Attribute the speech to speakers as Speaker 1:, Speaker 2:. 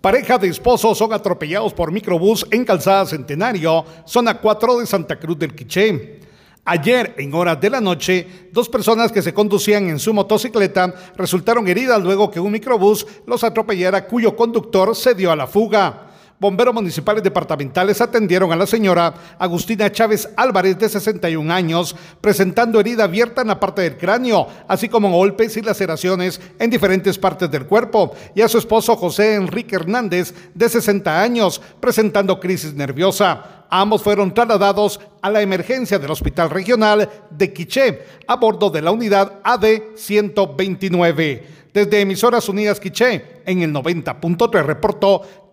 Speaker 1: Pareja de esposos son atropellados por microbús en Calzada Centenario, zona 4 de Santa Cruz del Quiché. Ayer, en horas de la noche, dos personas que se conducían en su motocicleta resultaron heridas luego que un microbús los atropellara cuyo conductor se dio a la fuga bomberos municipales departamentales atendieron a la señora Agustina Chávez Álvarez, de 61 años, presentando herida abierta en la parte del cráneo, así como golpes y laceraciones en diferentes partes del cuerpo, y a su esposo José Enrique Hernández, de 60 años, presentando crisis nerviosa. Ambos fueron trasladados a la emergencia del Hospital Regional de Quiché a bordo de la unidad AD 129. Desde Emisoras Unidas Quiché, en el 90.3 reportó